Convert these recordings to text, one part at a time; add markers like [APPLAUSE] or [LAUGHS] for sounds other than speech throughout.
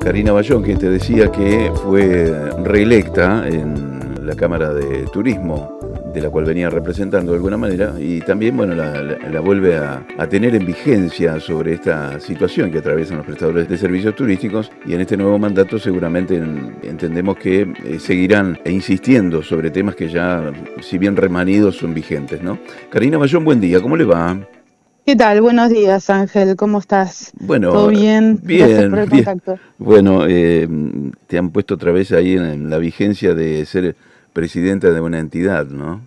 Karina Bayón, que te decía que fue reelecta en la Cámara de Turismo, de la cual venía representando de alguna manera, y también, bueno, la, vuelve a, tener en vigencia sobre esta situación que atraviesan los prestadores de servicios turísticos, y en este nuevo mandato seguramente entendemos que eh, seguirán insistiendo sobre temas que ya, si bien remanidos, son vigentes, ¿no? Karina Bayón, buen día, ¿cómo le va? ¿Qué tal? Buenos días, Ángel. ¿Cómo estás? Bueno, ¿Todo bien? Bien, por el contacto. Bueno, eh, te han puesto otra vez ahí en, la vigencia de ser presidenta de una entidad, ¿no?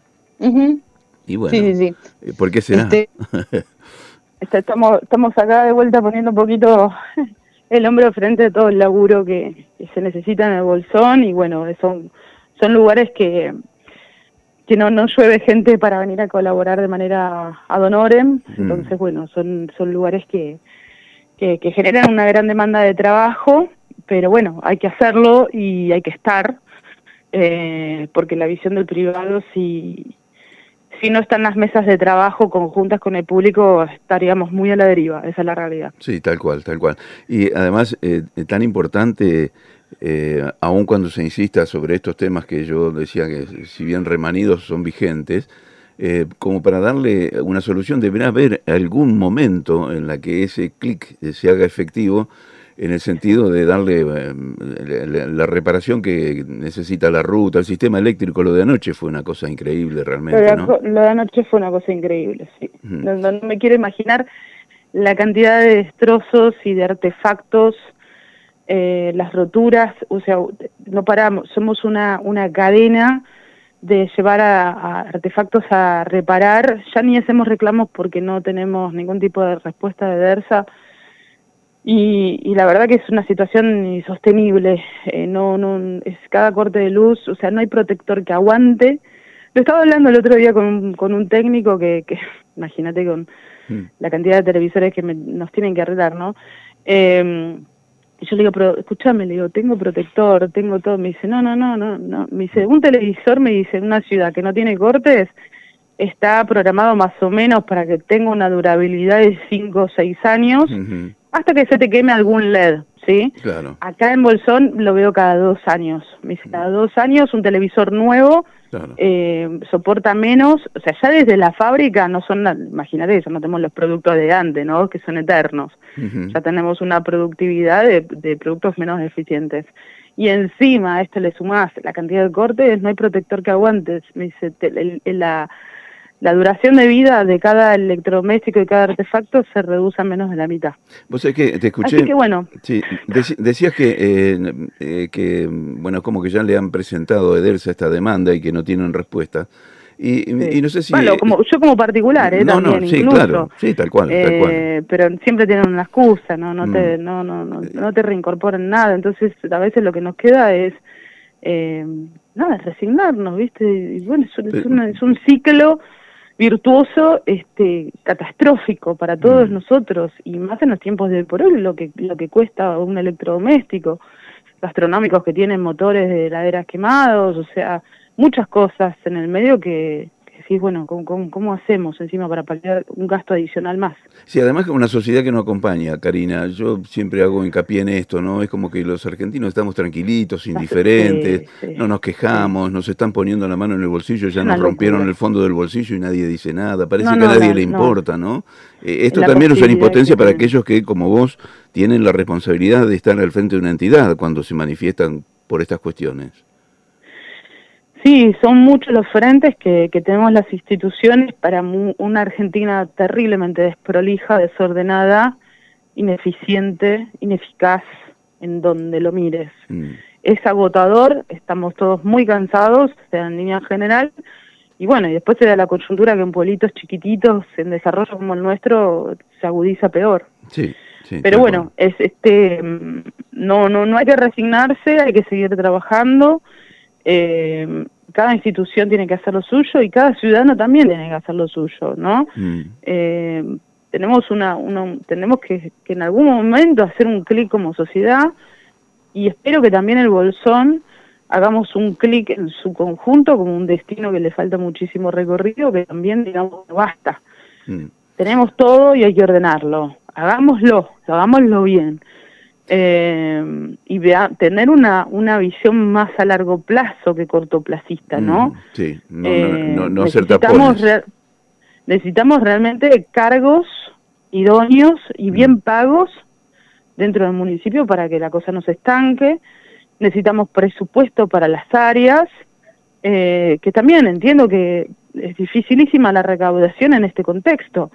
Y bueno, sí, sí, sí. Eh, ¿por qué será? Este, [LAUGHS] este, estamos, estamos acá de vuelta poniendo un poquito el hombro frente a todo el laburo que, que se necesita en el Bolsón y bueno, son, son lugares que que no, no llueve gente para venir a colaborar de manera ad honorem, mm. entonces bueno, son, son lugares que, que, generan una gran demanda de trabajo, pero bueno, hay que hacerlo y hay que estar, eh, porque la visión del privado, si, si no están las mesas de trabajo conjuntas con el público, estaríamos muy a la deriva, esa es la realidad. Sí, tal cual, tal cual. Y además, eh, tan importante eh, aun cuando se insista sobre estos temas que yo decía que si bien remanidos son vigentes, eh, como para darle una solución deberá haber algún momento en la que ese clic se haga efectivo en el sentido de darle eh, la, reparación que necesita la ruta, el sistema eléctrico, lo de anoche fue una cosa increíble realmente. Lo, de anoche fue una cosa increíble, sí. no, me quiero imaginar la cantidad de destrozos y de artefactos eh, las roturas, o sea, no paramos, somos una, una cadena de llevar a, artefactos a reparar, ya ni hacemos reclamos porque no tenemos ningún tipo de respuesta de DERSA y, y la verdad que es una situación insostenible, eh, no, no, es cada corte de luz, o sea, no hay protector que aguante. Lo estaba hablando el otro día con, con un técnico que, que [LAUGHS] imagínate con mm. la cantidad de televisores que nos tienen que arreglar, ¿no? Eh, y yo le digo, pero escúchame, le digo, tengo protector, tengo todo. Me dice, no, no, no, no, no. Me dice, un televisor, me dice, en una ciudad que no tiene cortes, está programado más o menos para que tenga una durabilidad de 5 o 6 años, hasta que se te queme algún LED, ¿sí? Claro. Acá en Bolsón lo veo cada dos años. Me dice, cada dos años un televisor nuevo eh, soporta menos, o sea, ya desde la fábrica no son, imagínate, eso, no tenemos los productos de antes, ¿no? Que son eternos. Ya tenemos una productividad de, de, productos menos eficientes. Y encima a esto le sumás la cantidad de cortes, no hay protector que aguantes. Me dice, la, la duración de vida de cada electrodoméstico y cada artefacto se reduce a menos de la mitad. Vos sabés que te escuché. Así que bueno. Sí, decías que, eh, eh, que, bueno, como que ya le han presentado a Edersa esta demanda y que no tienen respuesta. Y, no sé si. Bueno, como, yo como particular, ¿eh? No, también, no, sí, claro. Sí, tal cual, tal cual. Eh, pero siempre tienen una excusa, ¿no? No, te, mm. no, no, no, no te reincorporan nada. Entonces, a veces lo que nos queda es. Eh, nada, resignarnos, ¿viste? Y bueno, es, es un ciclo virtuoso este catastrófico para todos mm. nosotros y más en los tiempos de por hoy lo que lo que cuesta un electrodoméstico gastronómicos que tienen motores de heladeras quemados o sea muchas cosas en el medio que, decís, bueno, ¿cómo, ¿cómo, hacemos encima para paliar un gasto adicional más? Sí, además que una sociedad que no acompaña, Karina, yo siempre hago hincapié en esto, ¿no? Es como que los argentinos estamos tranquilitos, indiferentes, no nos quejamos, nos están poniendo la mano en el bolsillo, ya nos rompieron el fondo del bolsillo y nadie dice nada, parece que a nadie le importa, ¿no? Eh, esto también es una impotencia para aquellos que, como vos, tienen la responsabilidad de estar al frente de una entidad cuando se manifiestan por estas cuestiones. Sí, son muchos los frentes que, que tenemos las instituciones para una Argentina terriblemente desprolija, desordenada, ineficiente, ineficaz, en donde lo mires. Mm. Es agotador, estamos todos muy cansados, en línea general, y bueno, y después se da la coyuntura que en pueblitos chiquititos, en desarrollo como el nuestro, se agudiza peor. Sí, sí, Pero bueno, es este mm, no, no, no hay que resignarse, hay que seguir trabajando eh, cada institución tiene que hacer lo suyo y cada ciudadano también tiene que hacer lo suyo, ¿no? Mm. Eh, tenemos una, tenemos que, en algún momento hacer un clic como sociedad y espero que también el Bolsón hagamos un clic en su conjunto como un destino que le falta muchísimo recorrido, que también digamos basta. Mm. Tenemos todo y hay que ordenarlo. Hagámoslo, hagámoslo bien. Eh, y vea, tener una, una visión más a largo plazo que cortoplacista, ¿no? sí, no, no, no, necesitamos, necesitamos realmente cargos idóneos y bien pagos dentro del municipio para que la cosa no se estanque. Necesitamos presupuesto para las áreas, eh, que también entiendo que es dificilísima la recaudación en este contexto,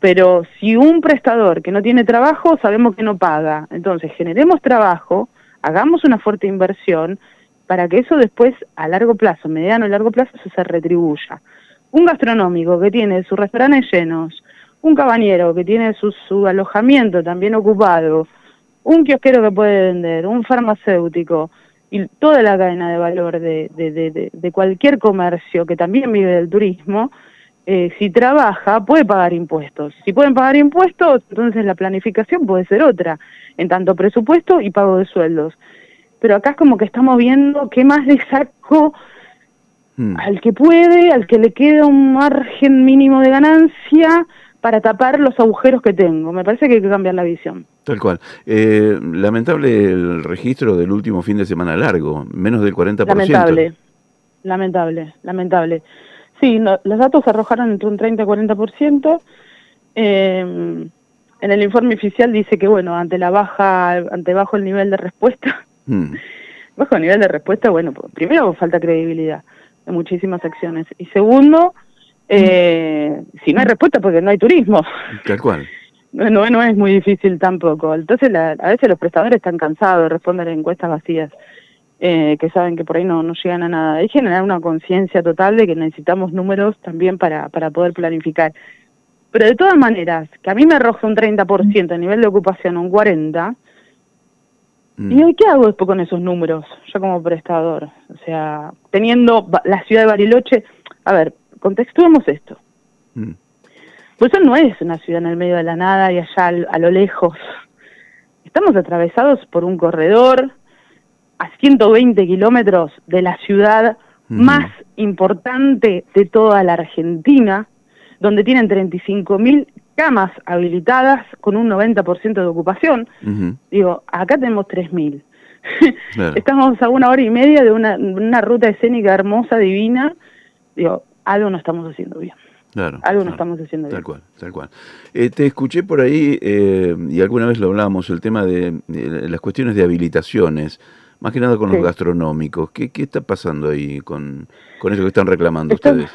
pero si un prestador que no tiene trabajo sabemos que no paga, entonces generemos trabajo, hagamos una fuerte inversión para que eso después a largo plazo, mediano y largo plazo, se retribuya. Un gastronómico que tiene sus restaurantes llenos, un cabañero que tiene su, su alojamiento también ocupado, un kiosquero que puede vender, un farmacéutico y toda la cadena de valor de, de, de, cualquier comercio que también vive del turismo, eh, si trabaja puede pagar impuestos. Si pueden pagar impuestos, entonces la planificación puede ser otra, en tanto presupuesto y pago de sueldos. Pero acá es como que estamos viendo qué más le saco hmm. al que puede, al que le queda un margen mínimo de ganancia, para tapar los agujeros que tengo. Me parece que hay que cambiar la visión. Tal cual. Eh, lamentable el registro del último fin de semana largo, menos del 40%. Lamentable, lamentable, lamentable. Sí, los datos arrojaron entre un 30 y 40%. Eh, en el informe oficial dice que, bueno, ante la baja, ante bajo el nivel de respuesta, hmm. [LAUGHS] bajo el nivel de respuesta, bueno, primero falta credibilidad de muchísimas acciones. Y segundo, eh, si no hay respuesta porque no hay turismo. [LAUGHS] Tal cual. No, no es muy difícil tampoco. Entonces a veces los prestadores están cansados de responder encuestas vacías, eh, que saben que por ahí no, no llegan a nada. Que generar una conciencia total de que necesitamos números también para, para poder planificar. Pero de todas maneras, que a mí me arroja un 30% a nivel de ocupación, un 40%, mm. ¿y qué hago después con esos números? Yo como prestador. O sea, teniendo la ciudad de Bariloche, a ver, contextuemos esto. Mm. Pues eso no es una ciudad en el medio de la nada y allá a lo lejos. Estamos atravesados por un corredor a 120 kilómetros de la ciudad más importante de toda la Argentina, donde tienen 35.000 camas habilitadas con un 90% de ocupación. Digo, acá tenemos 3.000. [LAUGHS] Estamos a una hora y media de una, una ruta escénica hermosa, divina. Digo, algo no estamos haciendo bien. Claro, algo no estamos haciendo bien. Tal cual, tal cual. Eh, te escuché por ahí, eh, y alguna vez lo hablábamos, el tema de, las cuestiones de habilitaciones, más que nada con los gastronómicos. ¿Qué, ¿Qué, está pasando ahí con, con eso que están reclamando ustedes?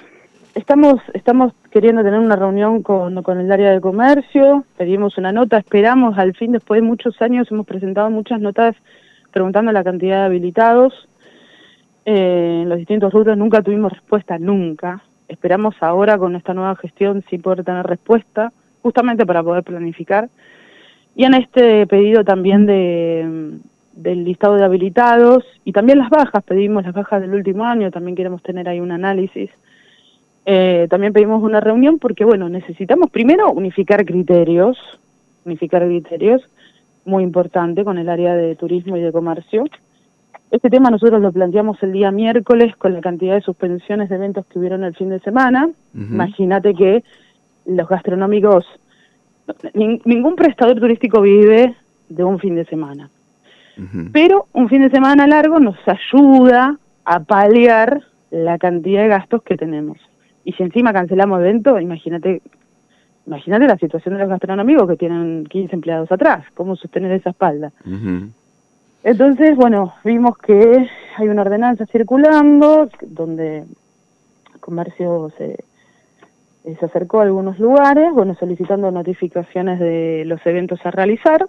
Estamos, estamos queriendo tener una reunión con, con el área de comercio, pedimos una nota, esperamos al fin, después de muchos años, hemos presentado muchas notas preguntando la cantidad de habilitados, eh, en los distintos rubros nunca tuvimos respuesta, nunca. Esperamos ahora con esta nueva gestión sí poder tener respuesta, justamente para poder planificar. Y en este pedido también de, del listado de habilitados y también las bajas, pedimos las bajas del último año, también queremos tener ahí un análisis. Eh, también pedimos una reunión porque, bueno, necesitamos primero unificar criterios, unificar criterios, muy importante con el área de turismo y de comercio, este tema nosotros lo planteamos el día miércoles con la cantidad de suspensiones de eventos que hubieron el fin de semana. Imagínate que los gastronómicos, ningún prestador turístico vive de un fin de semana. Pero un fin de semana largo nos ayuda a paliar la cantidad de gastos que tenemos. Y si encima cancelamos eventos, imagínate imagínate la situación de los gastronómicos que tienen 15 empleados atrás, cómo sostener esa espalda. Entonces, bueno, vimos que hay una ordenanza circulando donde el comercio se, se acercó a algunos lugares, bueno, solicitando notificaciones de los eventos a realizar,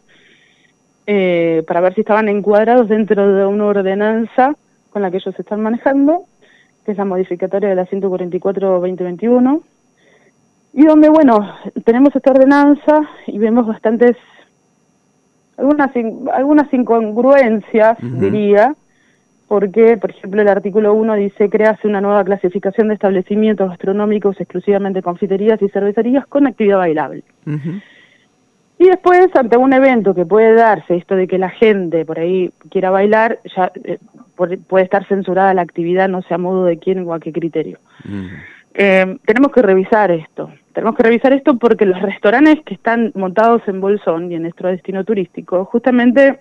eh, para ver si estaban encuadrados dentro de una ordenanza con la que ellos están manejando, que es la modificatoria de la 144-2021, y donde, bueno, tenemos esta ordenanza y vemos bastantes algunas algunas incongruencias, diría, porque, por ejemplo, el artículo 1 dice crease una nueva clasificación de establecimientos gastronómicos exclusivamente confiterías y cervecerías con actividad bailable. Y después, ante un evento que puede darse, esto de que la gente por ahí quiera bailar, ya eh, puede estar censurada la actividad, no sé a modo de quién o a qué criterio. Eh, tenemos que revisar esto, tenemos que revisar esto porque los restaurantes que están montados en Bolsón y en nuestro destino turístico, justamente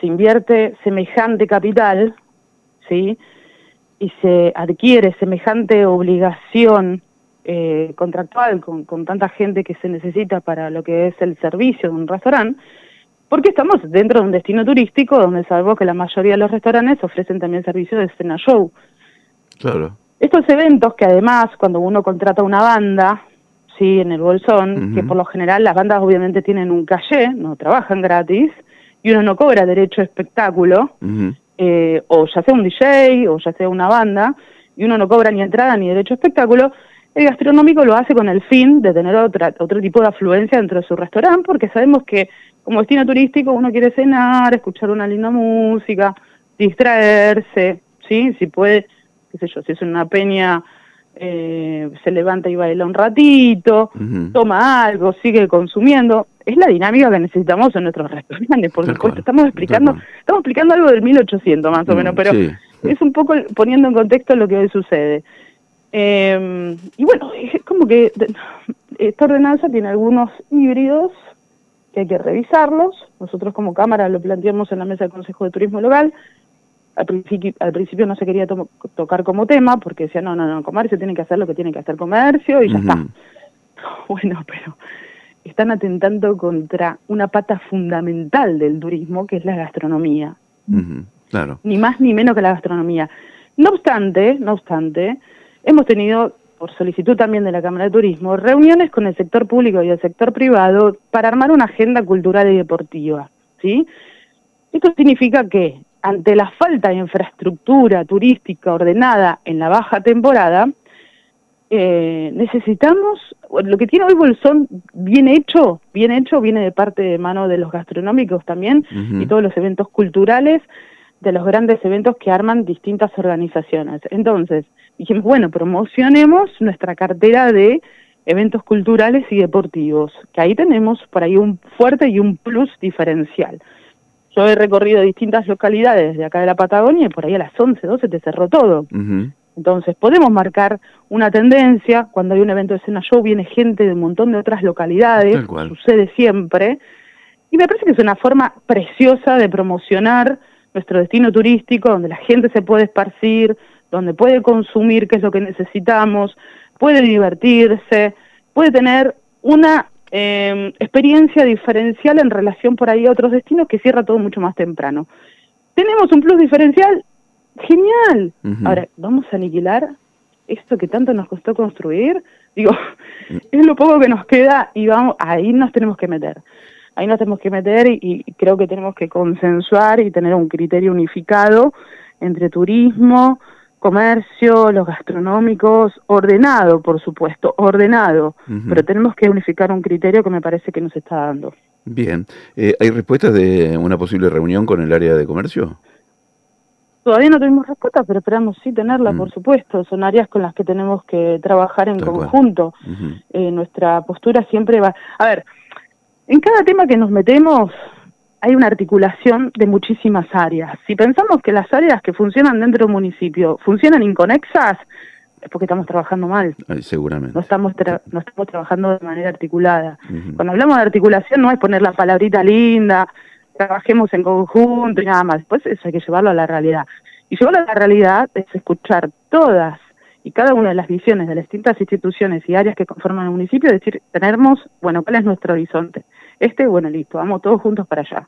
se invierte semejante capital, ¿sí? Y se adquiere semejante obligación eh, contractual con, con tanta gente que se necesita para lo que es el servicio de un restaurante, porque estamos dentro de un destino turístico donde sabemos que la mayoría de los restaurantes ofrecen también servicios de cena show. Claro. Estos eventos que además cuando uno contrata una banda, sí, en el bolsón, que por lo general las bandas obviamente tienen un caché, no trabajan gratis, y uno no cobra derecho a espectáculo, eh, o ya sea un DJ o ya sea una banda, y uno no cobra ni entrada ni derecho a espectáculo, el gastronómico lo hace con el fin de tener otra, otro tipo de afluencia dentro de su restaurante, porque sabemos que como destino turístico uno quiere cenar, escuchar una linda música, distraerse, ¿sí? Si puede, qué sé yo, si es una peña, eh, se levanta y baila un ratito, toma algo, sigue consumiendo. Es la dinámica que necesitamos en nuestros restaurantes, por supuesto. Estamos explicando, estamos explicando algo del 1800 más o mm, menos, pero es un poco poniendo en contexto lo que hoy sucede. Eh, y bueno, es como que esta ordenanza tiene algunos híbridos que hay que revisarlos. Nosotros como Cámara lo planteamos en la mesa del Consejo de Turismo Local. Al principio, al principio no se quería tocar como tema porque decía, no, no, no, comercio tiene que hacer lo que tiene que hacer comercio y ya está. [LAUGHS] Bueno, pero están atentando contra una pata fundamental del turismo, que es la gastronomía. Claro. Ni más ni menos que la gastronomía. No obstante, no obstante, hemos tenido por solicitud también de la Cámara de Turismo, reuniones con el sector público y el sector privado para armar una agenda cultural y deportiva. ¿sí? Esto significa que ante la falta de infraestructura turística ordenada en la baja temporada, eh, necesitamos, lo que tiene hoy Bolsón bien hecho, bien hecho, viene de parte de mano de los gastronómicos también y todos los eventos culturales, de los grandes eventos que arman distintas organizaciones. Entonces, dijimos, bueno, promocionemos nuestra cartera de eventos culturales y deportivos, que ahí tenemos por ahí un fuerte y un plus diferencial. Yo he recorrido distintas localidades de acá de la Patagonia y por ahí a las 11, 12 te cerró todo. Entonces, podemos marcar una tendencia, cuando hay un evento de escena show viene gente de un montón de otras localidades, sucede siempre, y me parece que es una forma preciosa de promocionar nuestro destino turístico, donde la gente se puede esparcir, donde puede consumir, qué es lo que necesitamos, puede divertirse, puede tener una em, experiencia diferencial en relación por ahí a otros destinos que cierra todo mucho más temprano. Tenemos un plus diferencial, genial. Ahora, ¿vamos a aniquilar esto que tanto nos costó construir? Digo, [LAUGHS] es lo poco que nos queda y vamos, ahí nos tenemos que meter ahí nos tenemos que meter y, creo que tenemos que consensuar y tener un criterio unificado entre turismo, comercio, los gastronómicos, ordenado, por supuesto, ordenado, pero tenemos que unificar un criterio que me parece que nos está dando. Bien, eh, ¿hay respuestas de una posible reunión con el área de comercio? Todavía no tenemos respuesta, pero esperamos sí tenerla, mm. por supuesto. Son áreas con las que tenemos que trabajar en conjunto. Eh, nuestra postura siempre va... A ver, en cada tema que nos metemos hay una articulación de muchísimas áreas. Si pensamos que las áreas que funcionan dentro de un municipio funcionan inconexas, es porque estamos trabajando mal. seguramente. No estamos, no estamos trabajando de manera articulada. Cuando hablamos de articulación no es poner la palabrita linda, trabajemos en conjunto y nada más. Después eso hay que llevarlo a la realidad. Y llevarlo a la realidad es escuchar todas y cada una de las visiones de las distintas instituciones y áreas que conforman el municipio, decir, tenemos, bueno, ¿cuál es nuestro horizonte? Este, bueno, listo, vamos todos juntos para allá.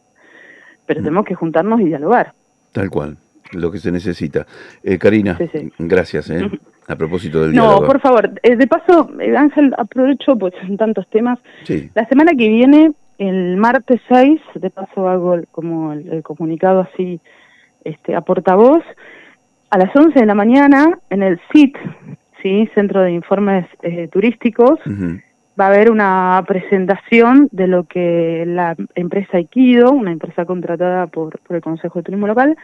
Pero mm. tenemos que juntarnos y dialogar. Tal cual, lo que se necesita. Eh, Karina, gracias, ¿eh? A propósito del No, por favor, eh, de paso, eh, Ángel, aprovecho, pues en tantos temas. La semana que viene, el martes 6, de paso hago como el, comunicado así este, a portavoz, a las 11 de la mañana en el CIT, ¿sí? Centro de Informes eh, Turísticos, va a haber una presentación de lo que la empresa Iquido, una empresa contratada por, el Consejo de Turismo Local,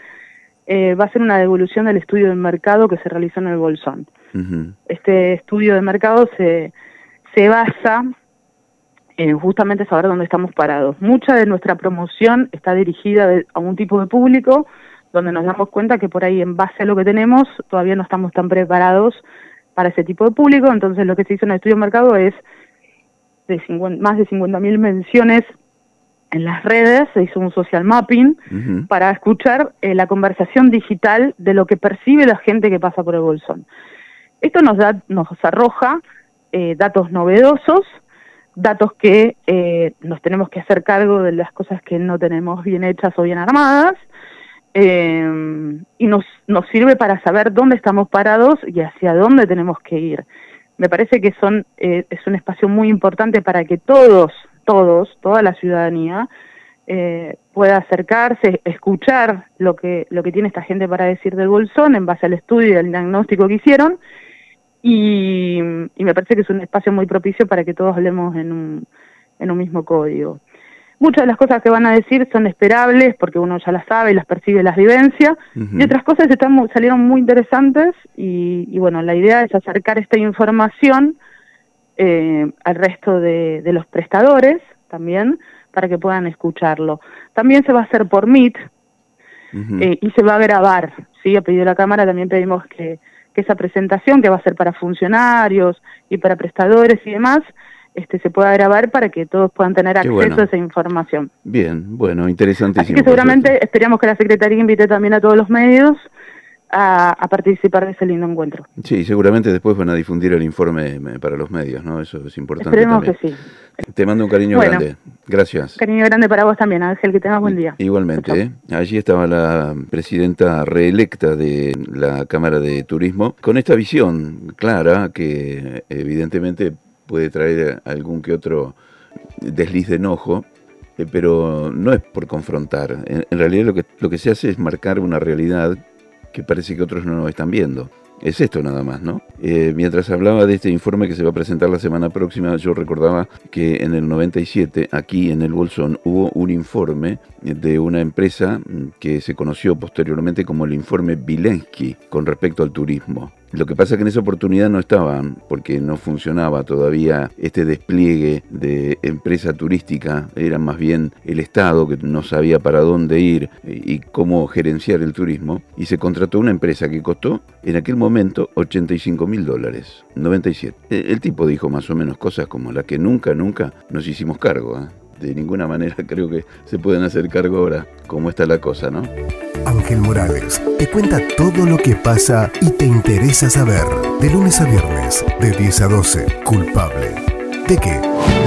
eh, va a hacer una devolución del estudio de mercado que se realizó en el Bolsón. Este estudio de mercado se, se basa en justamente saber dónde estamos parados. Mucha de nuestra promoción está dirigida a un tipo de público donde nos damos cuenta que por ahí en base a lo que tenemos todavía no estamos tan preparados para ese tipo de público, entonces lo que se hizo en el estudio de mercado es de más de 50.000 menciones en las redes, se hizo un social mapping para escuchar eh, la conversación digital de lo que percibe la gente que pasa por el bolsón. Esto nos, da, nos arroja eh, datos novedosos, datos que eh, nos tenemos que hacer cargo de las cosas que no tenemos bien hechas o bien armadas, y nos, nos sirve para saber dónde estamos parados y hacia dónde tenemos que ir. Me parece que son, es un espacio muy importante para que todos todos, toda la ciudadanía, eh, pueda acercarse, escuchar lo que, lo que tiene esta gente para decir del Bolsón en base al estudio y al diagnóstico que hicieron. Y, me parece que es un espacio muy propicio para que todos hablemos en un, en un mismo código. Muchas de las cosas que van a decir son esperables porque uno ya las sabe, las percibe, las vivencia, y otras cosas están, salieron muy interesantes y, bueno, la idea es acercar esta información eh, al resto de, los prestadores también para que puedan escucharlo. También se va a hacer por Meet eh, y se va a grabar. ¿sí? A pedido de la Cámara también pedimos que, que esa presentación que va a ser para funcionarios y para prestadores y demás, este, se pueda grabar para que todos puedan tener acceso a esa información. Bien, bueno, interesantísimo. Así que seguramente esperamos que la Secretaría invite también a todos los medios a, participar de ese lindo encuentro. Sí, seguramente después van a difundir el informe eh, para los medios, ¿no? Eso es importante. Esperemos que sí. Te mando un cariño grande. Gracias. Cariño grande para vos también, Ángel, que tengas buen día. Igualmente, ¿eh? allí estaba la presidenta reelecta de la Cámara de Turismo, con esta visión clara que evidentemente puede traer algún que otro desliz de enojo, eh, pero no es por confrontar. En, realidad lo que, se hace es marcar una realidad que parece que otros no están viendo. Es esto nada más, ¿no? Eh, mientras hablaba de este informe que se va a presentar la semana próxima, yo recordaba que en el 97, aquí en el Bolsón, hubo un informe de una empresa que se conoció posteriormente como el informe Vilensky con respecto al turismo. Lo que pasa es que en esa oportunidad no estaban, porque no funcionaba todavía este despliegue de empresa turística, era más bien el Estado que no sabía para dónde ir y cómo gerenciar el turismo, y se contrató una empresa que costó en aquel momento 85 mil dólares, 97. E, el tipo dijo más o menos cosas como las que nunca, nunca nos hicimos cargo. ¿eh? De ninguna manera [LAUGHS] creo que se pueden hacer cargo ahora, como está la cosa, ¿no? Ángel Morales te cuenta todo lo que pasa y te interesa saber. De lunes a viernes, de 10 a 12, culpable. ¿De qué?